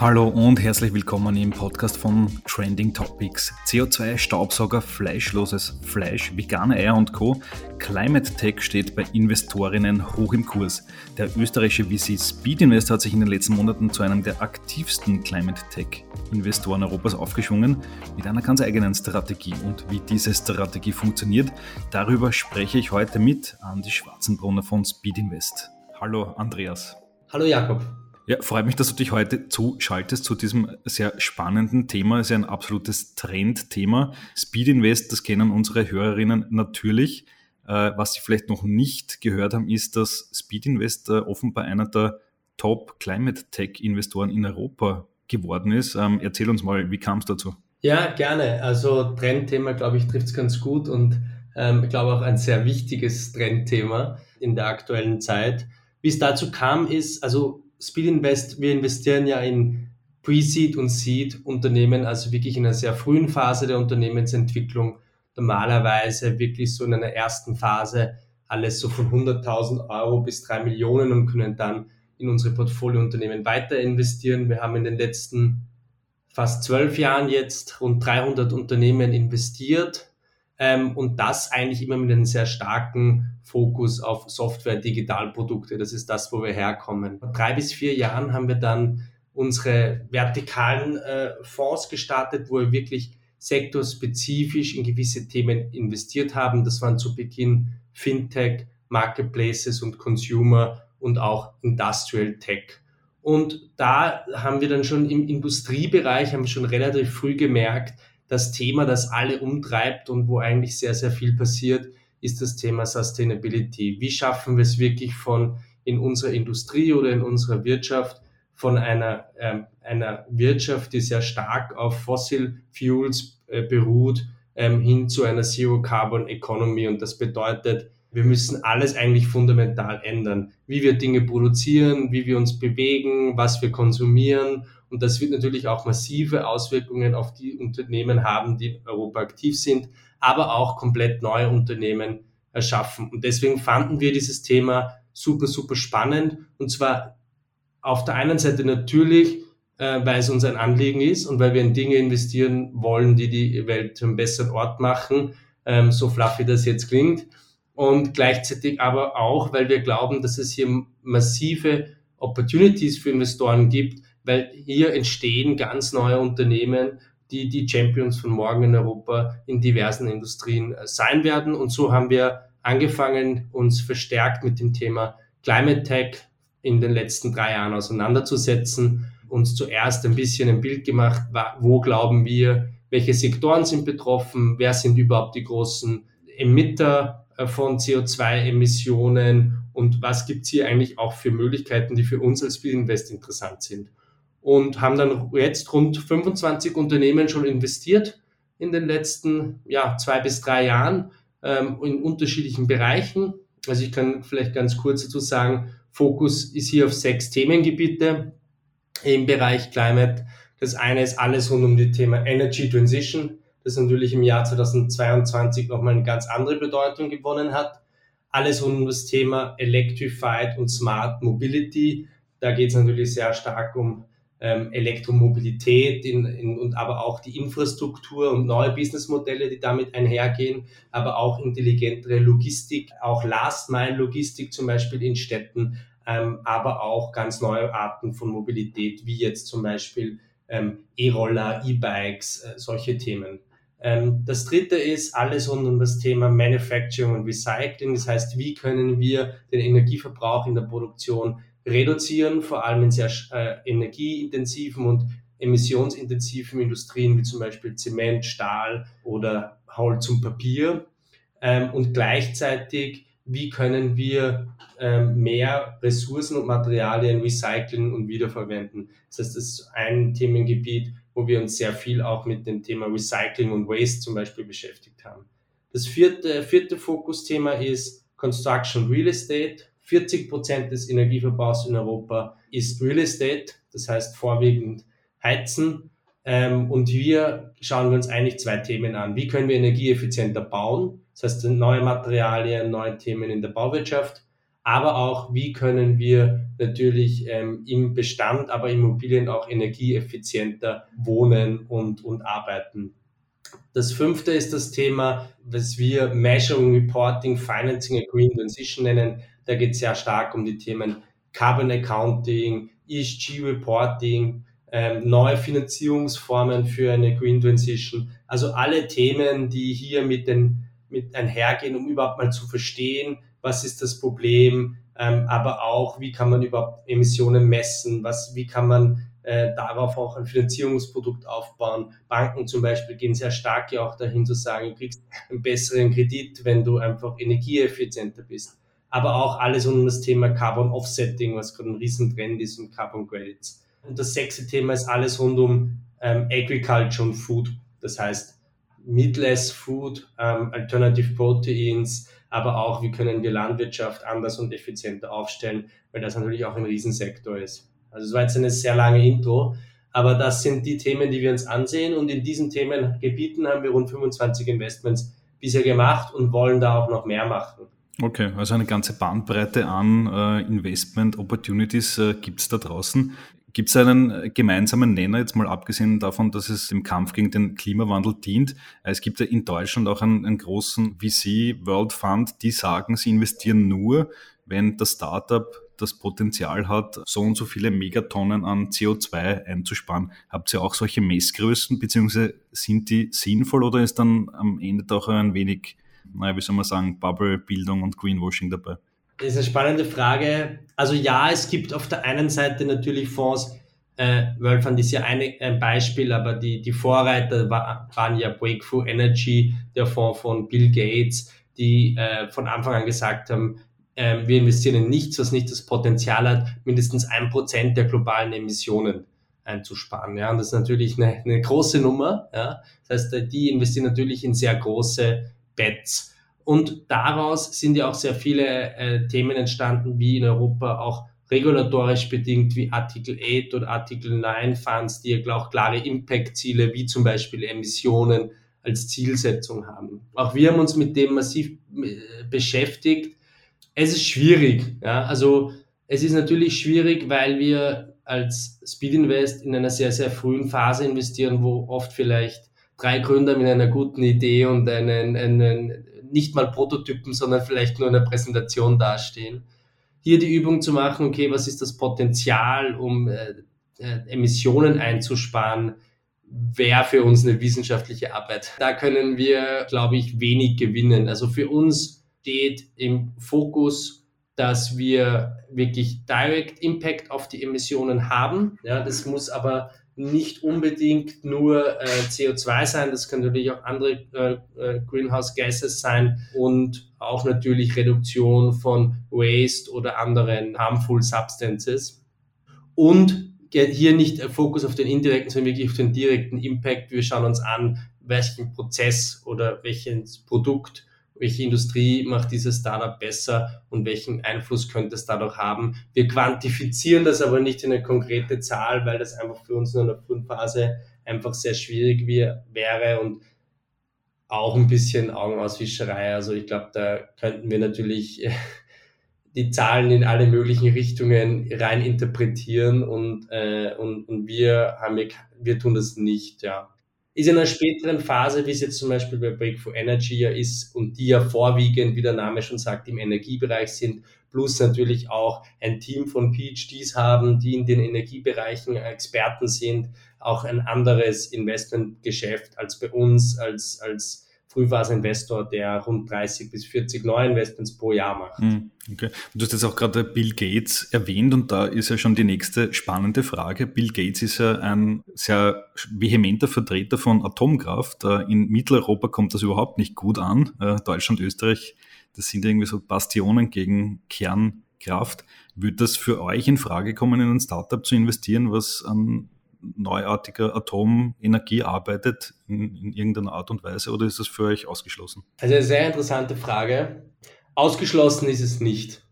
Hallo und herzlich willkommen im Podcast von Trending Topics. CO2, Staubsauger, fleischloses Fleisch, vegane Eier und Co. Climate Tech steht bei Investorinnen hoch im Kurs. Der österreichische VC Speed Invest hat sich in den letzten Monaten zu einem der aktivsten Climate Tech Investoren Europas aufgeschwungen mit einer ganz eigenen Strategie. Und wie diese Strategie funktioniert, darüber spreche ich heute mit Andi Schwarzenbrunner von Speed Invest. Hallo Andreas. Hallo Jakob. Ja, freut mich, dass du dich heute zuschaltest zu diesem sehr spannenden Thema. Es ist ja ein absolutes Trendthema. Speed Invest, das kennen unsere Hörerinnen natürlich. Äh, was sie vielleicht noch nicht gehört haben, ist, dass Speed Invest äh, offenbar einer der Top Climate Tech Investoren in Europa geworden ist. Ähm, erzähl uns mal, wie kam es dazu? Ja, gerne. Also Trendthema, glaube ich, trifft es ganz gut und ähm, ich glaube auch ein sehr wichtiges Trendthema in der aktuellen Zeit. Wie es dazu kam, ist, also Speed Invest, wir investieren ja in Pre-Seed und Seed-Unternehmen, also wirklich in einer sehr frühen Phase der Unternehmensentwicklung. Normalerweise wirklich so in einer ersten Phase alles so von 100.000 Euro bis drei Millionen und können dann in unsere Portfoliounternehmen weiter investieren. Wir haben in den letzten fast zwölf Jahren jetzt rund 300 Unternehmen investiert ähm, und das eigentlich immer mit einem sehr starken Fokus auf Software, Digitalprodukte. Das ist das, wo wir herkommen. Vor drei bis vier Jahren haben wir dann unsere vertikalen äh, Fonds gestartet, wo wir wirklich sektorspezifisch in gewisse Themen investiert haben. Das waren zu Beginn Fintech, Marketplaces und Consumer und auch Industrial Tech. Und da haben wir dann schon im Industriebereich, haben wir schon relativ früh gemerkt, das Thema, das alle umtreibt und wo eigentlich sehr, sehr viel passiert, ist das Thema Sustainability. Wie schaffen wir es wirklich von in unserer Industrie oder in unserer Wirtschaft von einer, ähm, einer Wirtschaft, die sehr stark auf Fossil Fuels äh, beruht, ähm, hin zu einer Zero Carbon Economy. Und das bedeutet, wir müssen alles eigentlich fundamental ändern. Wie wir Dinge produzieren, wie wir uns bewegen, was wir konsumieren und das wird natürlich auch massive Auswirkungen auf die Unternehmen haben, die in Europa aktiv sind, aber auch komplett neue Unternehmen erschaffen. Und deswegen fanden wir dieses Thema super, super spannend. Und zwar auf der einen Seite natürlich, äh, weil es uns ein Anliegen ist und weil wir in Dinge investieren wollen, die die Welt zu einem besseren Ort machen, ähm, so fluffy das jetzt klingt. Und gleichzeitig aber auch, weil wir glauben, dass es hier massive Opportunities für Investoren gibt, weil hier entstehen ganz neue Unternehmen, die die Champions von morgen in Europa in diversen Industrien äh, sein werden. Und so haben wir angefangen, uns verstärkt mit dem Thema Climate Tech in den letzten drei Jahren auseinanderzusetzen, uns zuerst ein bisschen ein Bild gemacht, wo glauben wir, welche Sektoren sind betroffen, wer sind überhaupt die großen Emitter äh, von CO2-Emissionen und was gibt es hier eigentlich auch für Möglichkeiten, die für uns als Invest interessant sind und haben dann jetzt rund 25 Unternehmen schon investiert in den letzten ja, zwei bis drei Jahren ähm, in unterschiedlichen Bereichen. Also ich kann vielleicht ganz kurz dazu sagen, Fokus ist hier auf sechs Themengebiete im Bereich Climate. Das eine ist alles rund um die Thema Energy Transition, das natürlich im Jahr 2022 nochmal eine ganz andere Bedeutung gewonnen hat. Alles rund um das Thema Electrified und Smart Mobility. Da geht es natürlich sehr stark um ähm, Elektromobilität in, in, und aber auch die Infrastruktur und neue Businessmodelle, die damit einhergehen, aber auch intelligentere Logistik, auch Last-Mile-Logistik zum Beispiel in Städten, ähm, aber auch ganz neue Arten von Mobilität, wie jetzt zum Beispiel ähm, E-Roller, E-Bikes, äh, solche Themen. Ähm, das dritte ist alles rund um das Thema Manufacturing und Recycling. Das heißt, wie können wir den Energieverbrauch in der Produktion reduzieren, vor allem in sehr äh, energieintensiven und emissionsintensiven Industrien wie zum Beispiel Zement, Stahl oder Holz und Papier. Ähm, und gleichzeitig, wie können wir ähm, mehr Ressourcen und Materialien recyceln und wiederverwenden. Das heißt, das ist ein Themengebiet, wo wir uns sehr viel auch mit dem Thema Recycling und Waste zum Beispiel beschäftigt haben. Das vierte, vierte Fokusthema ist Construction Real Estate. 40 Prozent des Energieverbrauchs in Europa ist Real Estate, das heißt vorwiegend Heizen. Ähm, und wir schauen wir uns eigentlich zwei Themen an. Wie können wir energieeffizienter bauen? Das heißt, neue Materialien, neue Themen in der Bauwirtschaft, aber auch, wie können wir natürlich ähm, im Bestand, aber Immobilien auch energieeffizienter wohnen und, und arbeiten. Das fünfte ist das Thema, was wir Measuring, Reporting, Financing a Green Transition nennen. Da geht es sehr stark um die Themen Carbon Accounting, ESG Reporting, ähm, neue Finanzierungsformen für eine Green Transition. Also alle Themen, die hier mit, den, mit einhergehen, um überhaupt mal zu verstehen, was ist das Problem, ähm, aber auch, wie kann man überhaupt Emissionen messen, was, wie kann man äh, darauf auch ein Finanzierungsprodukt aufbauen. Banken zum Beispiel gehen sehr stark ja auch dahin zu sagen, du kriegst einen besseren Kredit, wenn du einfach energieeffizienter bist. Aber auch alles um das Thema Carbon Offsetting, was gerade ein Riesentrend ist und Carbon Credits. Und das sechste Thema ist alles rund um ähm, Agriculture und Food. Das heißt, Meatless Food, ähm, Alternative Proteins, aber auch, wie können wir Landwirtschaft anders und effizienter aufstellen, weil das natürlich auch ein Riesensektor ist. Also es war jetzt eine sehr lange Intro, aber das sind die Themen, die wir uns ansehen und in diesen Themengebieten haben wir rund 25 Investments bisher gemacht und wollen da auch noch mehr machen. Okay, also eine ganze Bandbreite an äh, Investment Opportunities äh, gibt es da draußen. Gibt es einen gemeinsamen Nenner, jetzt mal abgesehen davon, dass es dem Kampf gegen den Klimawandel dient? Es gibt ja in Deutschland auch einen, einen großen VC World Fund, die sagen, sie investieren nur, wenn das Startup das Potenzial hat, so und so viele Megatonnen an CO2 einzusparen. Habt ihr auch solche Messgrößen, beziehungsweise sind die sinnvoll oder ist dann am Ende doch ein wenig, naja, wie soll man sagen, Bubble-Bildung und Greenwashing dabei? Das ist eine spannende Frage. Also ja, es gibt auf der einen Seite natürlich Fonds, äh, World Fund ist ja eine, ein Beispiel, aber die, die Vorreiter war, waren ja Breakthrough Energy, der Fonds von Bill Gates, die äh, von Anfang an gesagt haben, äh, wir investieren in nichts, was nicht das Potenzial hat, mindestens ein Prozent der globalen Emissionen einzusparen. Ja, und das ist natürlich eine, eine große Nummer. Ja. Das heißt, die investieren natürlich in sehr große Bets. Und daraus sind ja auch sehr viele äh, Themen entstanden, wie in Europa auch regulatorisch bedingt, wie Artikel 8 oder Artikel 9 Funds, die ja auch klare Impact-Ziele, wie zum Beispiel Emissionen, als Zielsetzung haben. Auch wir haben uns mit dem massiv äh, beschäftigt. Es ist schwierig. Ja? Also es ist natürlich schwierig, weil wir als Speed Invest in einer sehr, sehr frühen Phase investieren, wo oft vielleicht drei Gründer mit einer guten Idee und einen, einen nicht mal Prototypen, sondern vielleicht nur eine Präsentation dastehen. Hier die Übung zu machen, okay, was ist das Potenzial, um äh, äh, Emissionen einzusparen, wäre für uns eine wissenschaftliche Arbeit. Da können wir, glaube ich, wenig gewinnen. Also für uns steht im Fokus, dass wir wirklich Direct Impact auf die Emissionen haben. Ja, das muss aber nicht unbedingt nur äh, CO2 sein, das können natürlich auch andere äh, äh, Greenhouse Gases sein und auch natürlich Reduktion von Waste oder anderen harmful Substances. Und hier nicht Fokus auf den indirekten, sondern wirklich auf den direkten Impact. Wir schauen uns an, welchen Prozess oder welches Produkt welche Industrie macht dieses Startup besser und welchen Einfluss könnte es dadurch haben. Wir quantifizieren das aber nicht in eine konkrete Zahl, weil das einfach für uns in einer frühen Phase einfach sehr schwierig wäre und auch ein bisschen Augenauswischerei. Also ich glaube, da könnten wir natürlich die Zahlen in alle möglichen Richtungen rein interpretieren und, äh, und, und wir haben wir tun das nicht, ja ist in einer späteren Phase, wie es jetzt zum Beispiel bei Breakthrough Energy ja ist und die ja vorwiegend, wie der Name schon sagt, im Energiebereich sind, plus natürlich auch ein Team von PhDs haben, die in den Energiebereichen Experten sind, auch ein anderes Investmentgeschäft als bei uns, als, als Frühphase-Investor, der rund 30 bis 40 Neuinvestments pro Jahr macht. Hm, okay. Du hast jetzt auch gerade Bill Gates erwähnt und da ist ja schon die nächste spannende Frage. Bill Gates ist ja ein sehr vehementer Vertreter von Atomkraft. Äh, in Mitteleuropa kommt das überhaupt nicht gut an. Äh, Deutschland, Österreich, das sind irgendwie so Bastionen gegen Kernkraft. Würde das für euch in Frage kommen, in ein Startup zu investieren, was an neuartiger Atomenergie arbeitet in, in irgendeiner Art und Weise oder ist das für euch ausgeschlossen? Also eine sehr interessante Frage. Ausgeschlossen ist es nicht.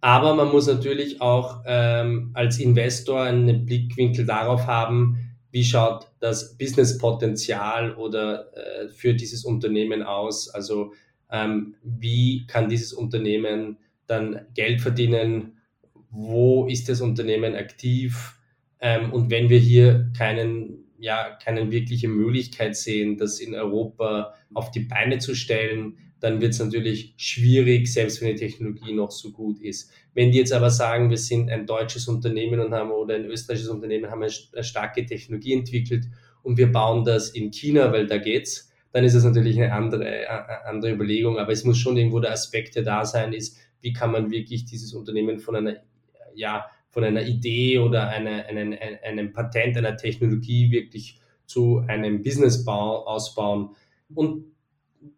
Aber man muss natürlich auch ähm, als Investor einen Blickwinkel darauf haben, wie schaut das Businesspotenzial oder äh, für dieses Unternehmen aus? Also ähm, wie kann dieses Unternehmen dann Geld verdienen, wo ist das Unternehmen aktiv ähm, und wenn wir hier keinen, ja, keine wirkliche Möglichkeit sehen, das in Europa auf die Beine zu stellen, dann wird es natürlich schwierig, selbst wenn die Technologie noch so gut ist. Wenn die jetzt aber sagen, wir sind ein deutsches Unternehmen und haben oder ein österreichisches Unternehmen, haben eine starke Technologie entwickelt und wir bauen das in China, weil da geht's, dann ist es natürlich eine andere, andere Überlegung. Aber es muss schon irgendwo der Aspekt, der da sein ist, wie kann man wirklich dieses Unternehmen von einer, ja, von einer Idee oder einer, einem, einem Patent, einer Technologie wirklich zu einem Businessbau ausbauen. Und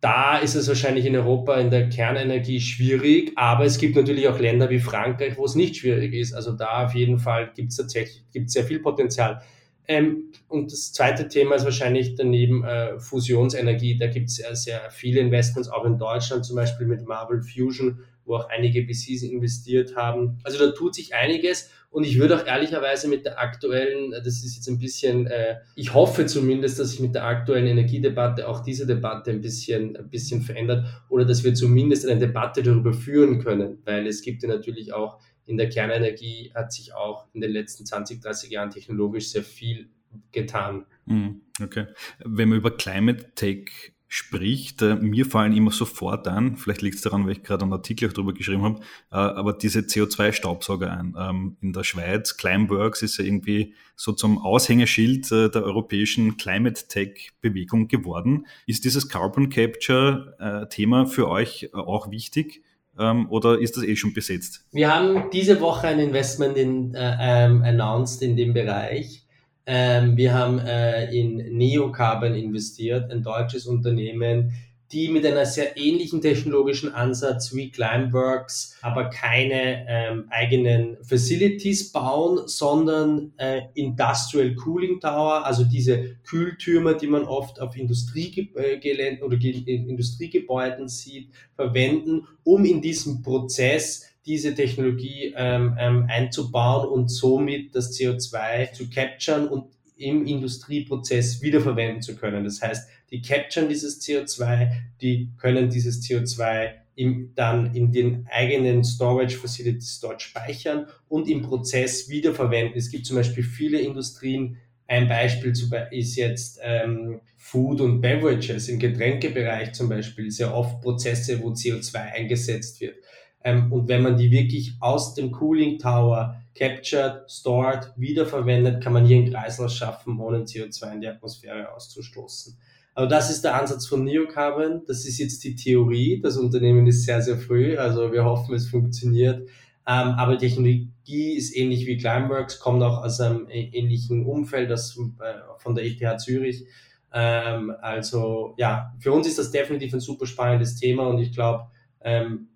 da ist es wahrscheinlich in Europa in der Kernenergie schwierig, aber es gibt natürlich auch Länder wie Frankreich, wo es nicht schwierig ist. Also da auf jeden Fall gibt es tatsächlich gibt's sehr viel Potenzial. Ähm, und das zweite Thema ist wahrscheinlich daneben äh, Fusionsenergie. Da gibt es sehr, sehr viele Investments, auch in Deutschland zum Beispiel mit Marvel Fusion, wo auch einige VCs investiert haben. Also da tut sich einiges und ich würde auch ehrlicherweise mit der aktuellen, das ist jetzt ein bisschen, äh, ich hoffe zumindest, dass sich mit der aktuellen Energiedebatte auch diese Debatte ein bisschen, ein bisschen verändert oder dass wir zumindest eine Debatte darüber führen können, weil es gibt ja natürlich auch in der Kernenergie hat sich auch in den letzten 20, 30 Jahren technologisch sehr viel getan. Hm, okay. Wenn man über Climate Tech spricht, äh, mir fallen immer sofort an, vielleicht liegt es daran, weil ich gerade einen Artikel auch darüber geschrieben habe, äh, aber diese CO2-Staubsauger ein. Ähm, in der Schweiz, Climeworks ist ja irgendwie so zum Aushängeschild äh, der europäischen Climate Tech-Bewegung geworden. Ist dieses Carbon Capture-Thema für euch auch wichtig? Ähm, oder ist das eh schon besetzt? Wir haben diese Woche ein Investment in, äh, ähm, announced in dem Bereich. Ähm, wir haben äh, in Neocarbon investiert, ein deutsches Unternehmen, die mit einer sehr ähnlichen technologischen Ansatz wie Climeworks aber keine ähm, eigenen Facilities bauen, sondern äh, Industrial Cooling Tower, also diese Kühltürme, die man oft auf Industriegeländen oder Industriegebäuden sieht, verwenden, um in diesem Prozess diese Technologie ähm, ähm, einzubauen und somit das CO2 zu capturen und im Industrieprozess wiederverwenden zu können. Das heißt, die capturen dieses CO2, die können dieses CO2 im, dann in den eigenen Storage Facilities dort speichern und im Prozess wiederverwenden. Es gibt zum Beispiel viele Industrien, ein Beispiel ist jetzt ähm, Food und Beverages im Getränkebereich zum Beispiel, sehr oft Prozesse, wo CO2 eingesetzt wird. Ähm, und wenn man die wirklich aus dem Cooling Tower captured, stored, wiederverwendet, kann man hier einen Kreislauf schaffen, ohne CO2 in die Atmosphäre auszustoßen. Also das ist der Ansatz von Neocarbon. Das ist jetzt die Theorie. Das Unternehmen ist sehr, sehr früh. Also wir hoffen, es funktioniert. Ähm, aber Technologie ist ähnlich wie Climeworks, kommt auch aus einem ähnlichen Umfeld, das äh, von der ETH Zürich. Ähm, also ja, für uns ist das definitiv ein super spannendes Thema und ich glaube, ähm,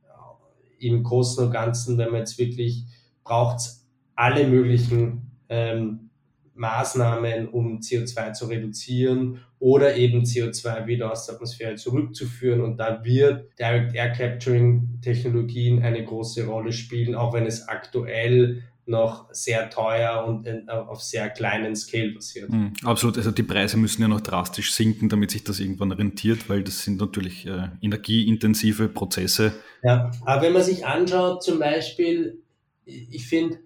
im Großen und Ganzen, wenn man jetzt wirklich braucht alle möglichen ähm, Maßnahmen, um CO2 zu reduzieren oder eben CO2 wieder aus der Atmosphäre zurückzuführen. Und da wird Direct Air Capturing Technologien eine große Rolle spielen, auch wenn es aktuell noch sehr teuer und auf sehr kleinen Scale passiert. Mhm, absolut, also die Preise müssen ja noch drastisch sinken, damit sich das irgendwann rentiert, weil das sind natürlich äh, energieintensive Prozesse. Ja, aber wenn man sich anschaut, zum Beispiel, ich finde,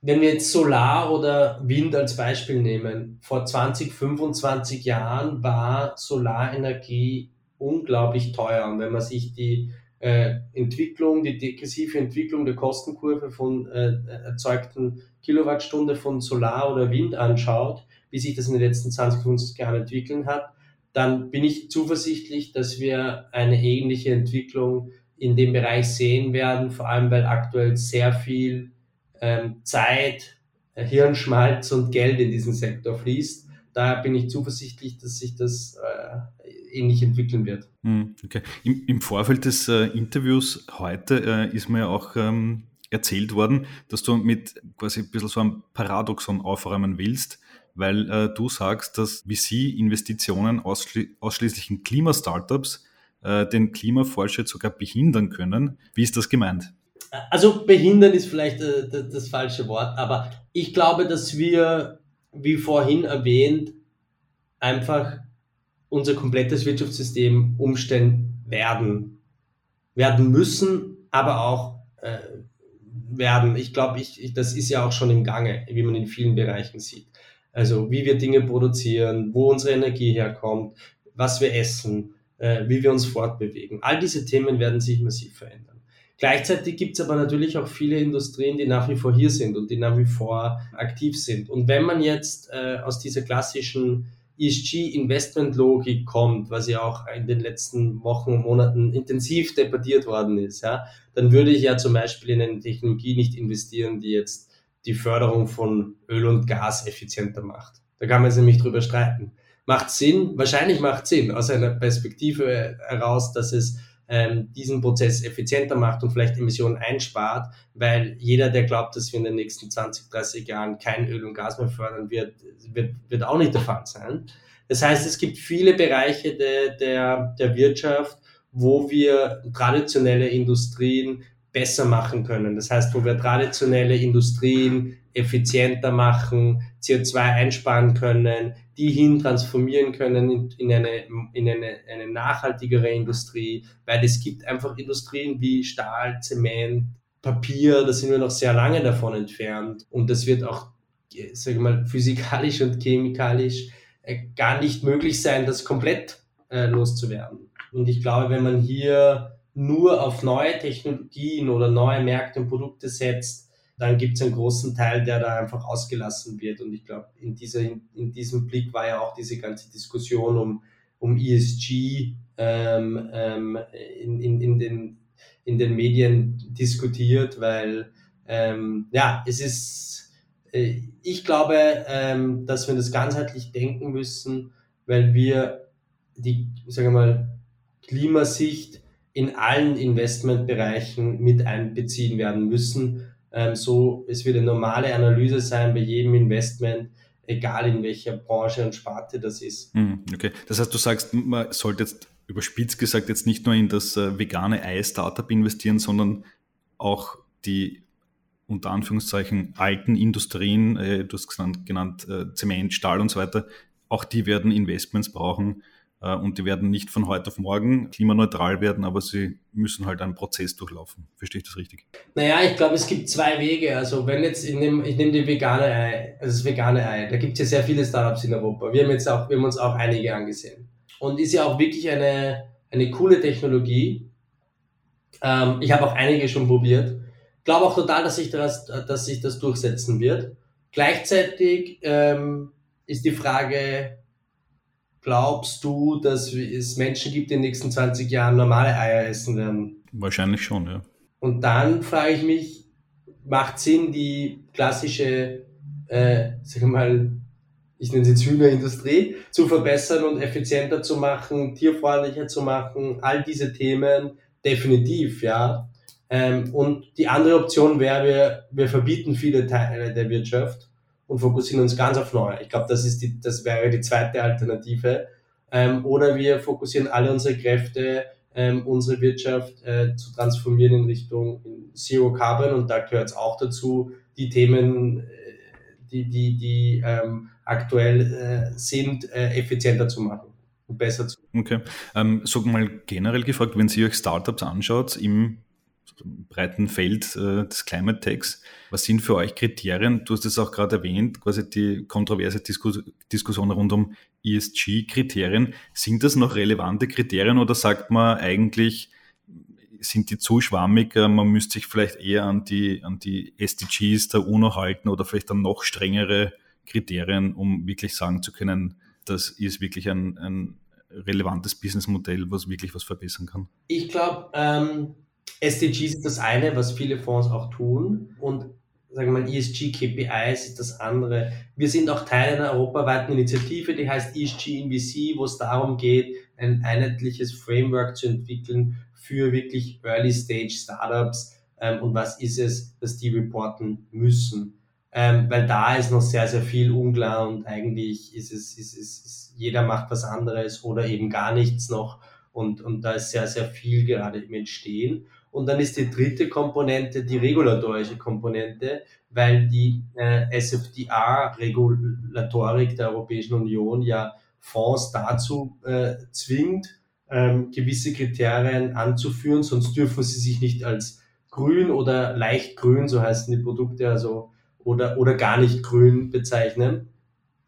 wenn wir jetzt Solar oder Wind als Beispiel nehmen, vor 20, 25 Jahren war Solarenergie unglaublich teuer. Und wenn man sich die äh, Entwicklung, die degressive Entwicklung der Kostenkurve von äh, erzeugten Kilowattstunde von Solar oder Wind anschaut, wie sich das in den letzten 20, 50 Jahren entwickeln hat, dann bin ich zuversichtlich, dass wir eine ähnliche Entwicklung in dem Bereich sehen werden, vor allem weil aktuell sehr viel ähm, Zeit, äh, Hirnschmalz und Geld in diesen Sektor fließt. Da bin ich zuversichtlich, dass sich das äh, ähnlich entwickeln wird. Hm, okay. Im, Im, Vorfeld des äh, Interviews heute äh, ist mir ja auch ähm, erzählt worden, dass du mit quasi ein bisschen so einem Paradoxon aufräumen willst, weil äh, du sagst, dass VC-Investitionen ausschli ausschließlich in Klimastartups äh, den Klimafortschritt sogar behindern können. Wie ist das gemeint? Also behindern ist vielleicht äh, das, das falsche Wort, aber ich glaube, dass wir, wie vorhin erwähnt, einfach unser komplettes Wirtschaftssystem umstellen werden, werden müssen, aber auch äh, werden. Ich glaube, ich, ich, das ist ja auch schon im Gange, wie man in vielen Bereichen sieht. Also wie wir Dinge produzieren, wo unsere Energie herkommt, was wir essen, äh, wie wir uns fortbewegen. All diese Themen werden sich massiv verändern. Gleichzeitig gibt es aber natürlich auch viele Industrien, die nach wie vor hier sind und die nach wie vor aktiv sind. Und wenn man jetzt äh, aus dieser klassischen ESG-Investment-Logik kommt, was ja auch in den letzten Wochen und Monaten intensiv debattiert worden ist, ja, dann würde ich ja zum Beispiel in eine Technologie nicht investieren, die jetzt die Förderung von Öl und Gas effizienter macht. Da kann man sich nämlich drüber streiten. Macht Sinn? Wahrscheinlich macht Sinn aus einer Perspektive heraus, dass es ähm, diesen Prozess effizienter macht und vielleicht Emissionen einspart, weil jeder, der glaubt, dass wir in den nächsten 20, 30 Jahren kein Öl und Gas mehr fördern wird, wird, wird auch nicht der Fall sein. Das heißt, es gibt viele Bereiche de, der, der Wirtschaft, wo wir traditionelle Industrien besser machen können. Das heißt, wo wir traditionelle Industrien effizienter machen, CO2 einsparen können, die hin transformieren können in, in, eine, in eine, eine nachhaltigere Industrie, weil es gibt einfach Industrien wie Stahl, Zement, Papier, da sind wir noch sehr lange davon entfernt und das wird auch, sage ich mal, physikalisch und chemikalisch äh, gar nicht möglich sein, das komplett äh, loszuwerden. Und ich glaube, wenn man hier nur auf neue Technologien oder neue Märkte und Produkte setzt, dann gibt es einen großen Teil, der da einfach ausgelassen wird. Und ich glaube, in, dieser, in, diesem Blick war ja auch diese ganze Diskussion um, um ESG ähm, ähm, in, in, in, den, in den Medien diskutiert, weil ähm, ja, es ist, äh, ich glaube, ähm, dass wir das ganzheitlich denken müssen, weil wir die, sagen wir mal, Klimasicht in allen Investmentbereichen mit einbeziehen werden müssen ähm, so, es wird eine normale Analyse sein bei jedem Investment, egal in welcher Branche und Sparte das ist. Hm, okay, das heißt, du sagst, man sollte jetzt überspitzt gesagt jetzt nicht nur in das äh, vegane Ei-Startup investieren, sondern auch die unter Anführungszeichen alten Industrien, äh, du hast genannt, genannt äh, Zement, Stahl und so weiter, auch die werden Investments brauchen, und die werden nicht von heute auf morgen klimaneutral werden, aber sie müssen halt einen Prozess durchlaufen. Verstehe ich das richtig? Naja, ich glaube, es gibt zwei Wege. Also wenn jetzt, ich nehme, ich nehme die vegane Ei, also das vegane Ei, da gibt es ja sehr viele Startups in Europa. Wir haben jetzt auch, wir haben uns auch einige angesehen. Und ist ja auch wirklich eine, eine coole Technologie. Ähm, ich habe auch einige schon probiert. Glaube auch total, dass sich das, dass sich das durchsetzen wird. Gleichzeitig ähm, ist die Frage, Glaubst du, dass es Menschen gibt, die in den nächsten 20 Jahren normale Eier essen werden? Wahrscheinlich schon, ja. Und dann frage ich mich, macht Sinn, die klassische, äh, sag mal, ich nenne sie jetzt Hühnerindustrie, zu verbessern und effizienter zu machen, tierfreundlicher zu machen, all diese Themen, definitiv, ja. Ähm, und die andere Option wäre, wir, wir verbieten viele Teile der Wirtschaft und fokussieren uns ganz auf neue. Ich glaube, das ist die, das wäre die zweite Alternative. Ähm, oder wir fokussieren alle unsere Kräfte, ähm, unsere Wirtschaft äh, zu transformieren in Richtung Zero Carbon und da gehört es auch dazu, die Themen, äh, die, die, die ähm, aktuell äh, sind, äh, effizienter zu machen und besser zu machen. Okay. Ähm, so mal generell gefragt, wenn Sie euch Startups anschaut im breiten Feld äh, des Climate Techs. Was sind für euch Kriterien? Du hast es auch gerade erwähnt, quasi die kontroverse Diskus Diskussion rund um ESG-Kriterien. Sind das noch relevante Kriterien oder sagt man eigentlich, sind die zu schwammig, äh, man müsste sich vielleicht eher an die, an die SDGs der UNO halten oder vielleicht dann noch strengere Kriterien, um wirklich sagen zu können, das ist wirklich ein, ein relevantes Businessmodell, was wirklich was verbessern kann? Ich glaube, ähm, SDGs ist das eine, was viele Fonds auch tun und sagen wir mal ESG KPIs ist das andere. Wir sind auch Teil einer europaweiten Initiative, die heißt ESG in VC, wo es darum geht, ein einheitliches Framework zu entwickeln für wirklich Early Stage Startups ähm, und was ist es, dass die reporten müssen. Ähm, weil da ist noch sehr, sehr viel unklar und eigentlich ist es, ist es, ist, jeder macht was anderes oder eben gar nichts noch und, und da ist sehr, sehr viel gerade im Entstehen. Und dann ist die dritte Komponente die regulatorische Komponente, weil die äh, SFDR-Regulatorik der Europäischen Union ja Fonds dazu äh, zwingt, ähm, gewisse Kriterien anzuführen, sonst dürfen sie sich nicht als grün oder leicht grün, so heißen die Produkte, also oder, oder gar nicht grün bezeichnen.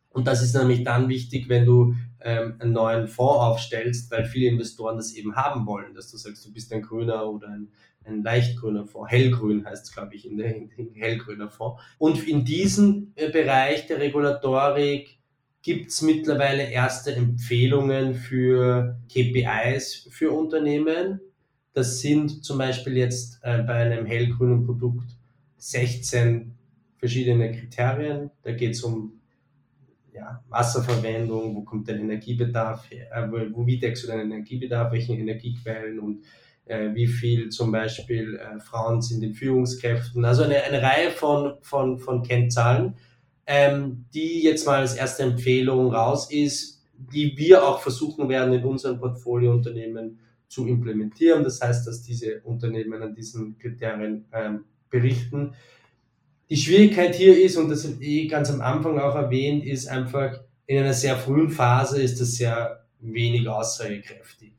Und das ist nämlich dann wichtig, wenn du ähm, einen neuen Fonds aufstellst, weil viele Investoren das eben haben wollen, dass du sagst, du bist ein grüner oder ein, ein leicht grüner Fonds. Hellgrün heißt es, glaube ich, in der in, in hellgrüner Fonds. Und in diesem äh, Bereich der Regulatorik gibt es mittlerweile erste Empfehlungen für KPIs für Unternehmen. Das sind zum Beispiel jetzt äh, bei einem hellgrünen Produkt 16 verschiedene Kriterien. Da geht es um ja, Wasserverwendung, wo kommt dein Energiebedarf her, äh, wo, wie deckst du deinen Energiebedarf, welche Energiequellen und äh, wie viel zum Beispiel äh, Frauen sind in Führungskräften. Also eine, eine Reihe von, von, von Kennzahlen, ähm, die jetzt mal als erste Empfehlung raus ist, die wir auch versuchen werden in unseren Portfoliounternehmen zu implementieren. Das heißt, dass diese Unternehmen an diesen Kriterien ähm, berichten. Die Schwierigkeit hier ist, und das habe ich ganz am Anfang auch erwähnt, ist einfach, in einer sehr frühen Phase ist das sehr wenig aussagekräftig.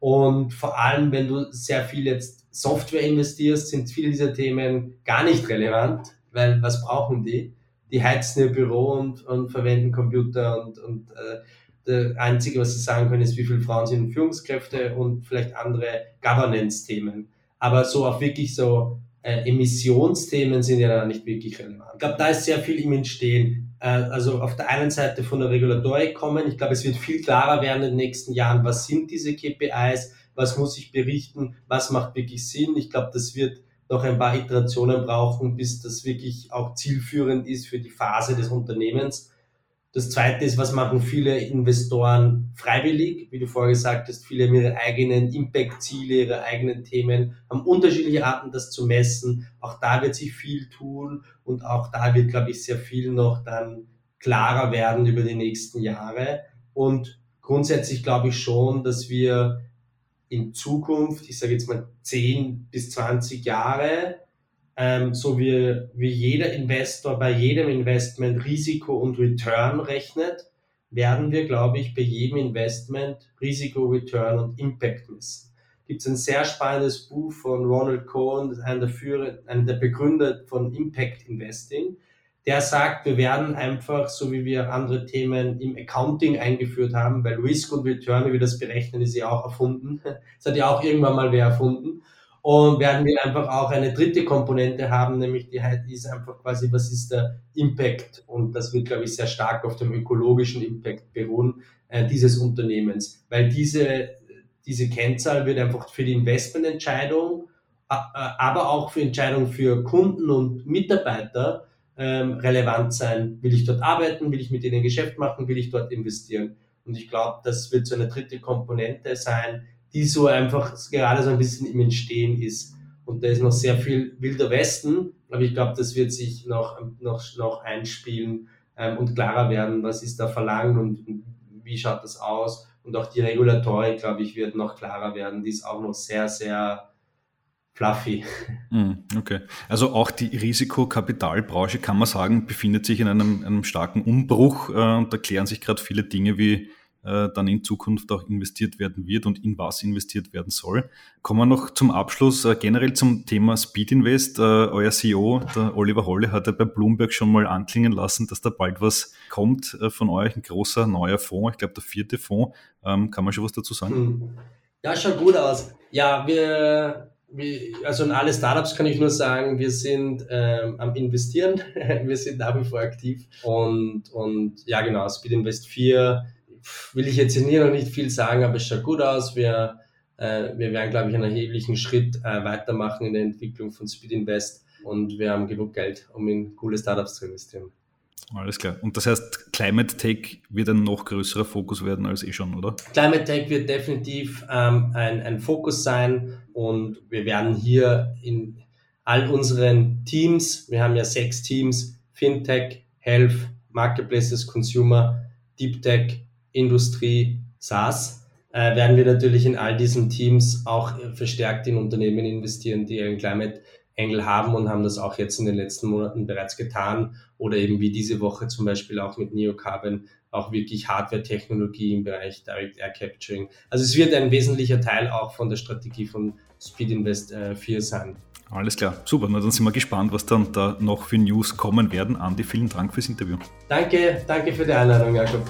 Und vor allem, wenn du sehr viel jetzt Software investierst, sind viele dieser Themen gar nicht relevant, weil was brauchen die? Die heizen ihr Büro und, und verwenden Computer und, und äh, das Einzige, was sie sagen können, ist, wie viele Frauen sind Führungskräfte und vielleicht andere Governance-Themen. Aber so auf wirklich so äh, Emissionsthemen sind ja da nicht wirklich relevant. Ich glaube, da ist sehr viel im Entstehen. Äh, also auf der einen Seite von der Regulatorik kommen. Ich glaube, es wird viel klarer werden in den nächsten Jahren, was sind diese KPIs, was muss ich berichten, was macht wirklich Sinn. Ich glaube, das wird noch ein paar Iterationen brauchen, bis das wirklich auch zielführend ist für die Phase des Unternehmens. Das zweite ist, was machen viele Investoren freiwillig? Wie du vorher gesagt hast, viele haben ihre eigenen Impact-Ziele, ihre eigenen Themen, haben unterschiedliche Arten, das zu messen. Auch da wird sich viel tun und auch da wird, glaube ich, sehr viel noch dann klarer werden über die nächsten Jahre. Und grundsätzlich glaube ich schon, dass wir in Zukunft, ich sage jetzt mal 10 bis 20 Jahre, ähm, so wie, wie jeder Investor bei jedem Investment Risiko und Return rechnet, werden wir, glaube ich, bei jedem Investment Risiko, Return und Impact messen. Gibt es ein sehr spannendes Buch von Ronald Cohen, einer der, Führer, einer der Begründer von Impact Investing. Der sagt, wir werden einfach, so wie wir andere Themen im Accounting eingeführt haben, weil Risk und Return, wie wir das berechnen, ist ja auch erfunden. Das hat ja auch irgendwann mal wer erfunden. Und werden wir einfach auch eine dritte Komponente haben, nämlich die halt ist einfach quasi, was ist der Impact? Und das wird, glaube ich, sehr stark auf dem ökologischen Impact beruhen äh, dieses Unternehmens, weil diese, diese Kennzahl wird einfach für die Investmententscheidung, aber auch für Entscheidungen für Kunden und Mitarbeiter ähm, relevant sein. Will ich dort arbeiten? Will ich mit ihnen Geschäft machen? Will ich dort investieren? Und ich glaube, das wird so eine dritte Komponente sein, die so einfach gerade so ein bisschen im Entstehen ist. Und da ist noch sehr viel wilder Westen, aber ich glaube, das wird sich noch, noch, noch einspielen ähm, und klarer werden, was ist da verlangt und, und wie schaut das aus. Und auch die Regulatorik, glaube ich, wird noch klarer werden. Die ist auch noch sehr, sehr fluffy. Hm, okay. Also auch die Risikokapitalbranche, kann man sagen, befindet sich in einem, einem starken Umbruch äh, und da klären sich gerade viele Dinge wie äh, dann in Zukunft auch investiert werden wird und in was investiert werden soll. Kommen wir noch zum Abschluss äh, generell zum Thema Speed Invest. Äh, euer CEO, der Oliver Holle, hat ja bei Bloomberg schon mal anklingen lassen, dass da bald was kommt äh, von euch, ein großer neuer Fonds, ich glaube der vierte Fonds. Ähm, kann man schon was dazu sagen? Hm. Ja, schaut gut aus. Ja, wir also in alle Startups kann ich nur sagen, wir sind ähm, am Investieren, wir sind nach wie vor aktiv und, und ja genau, Speed Invest 4 will ich jetzt hier noch nicht viel sagen, aber es schaut gut aus. Wir, äh, wir werden, glaube ich, einen erheblichen Schritt äh, weitermachen in der Entwicklung von Speed Invest und wir haben genug Geld, um in coole Startups zu investieren. Alles klar. Und das heißt, Climate Tech wird ein noch größerer Fokus werden als eh schon, oder? Climate Tech wird definitiv ähm, ein, ein Fokus sein und wir werden hier in all unseren Teams, wir haben ja sechs Teams, Fintech, Health, Marketplaces, Consumer, Deep Tech Industrie, SaaS, äh, werden wir natürlich in all diesen Teams auch verstärkt in Unternehmen investieren, die einen Climate Angle haben und haben das auch jetzt in den letzten Monaten bereits getan oder eben wie diese Woche zum Beispiel auch mit Neocarbon auch wirklich Hardware-Technologie im Bereich Direct Air Capturing. Also es wird ein wesentlicher Teil auch von der Strategie von Speed Invest äh, 4 sein. Alles klar, super. Na, dann sind wir gespannt, was dann da noch für News kommen werden. Andi, vielen Dank fürs Interview. Danke, danke für die Einladung, Jakob.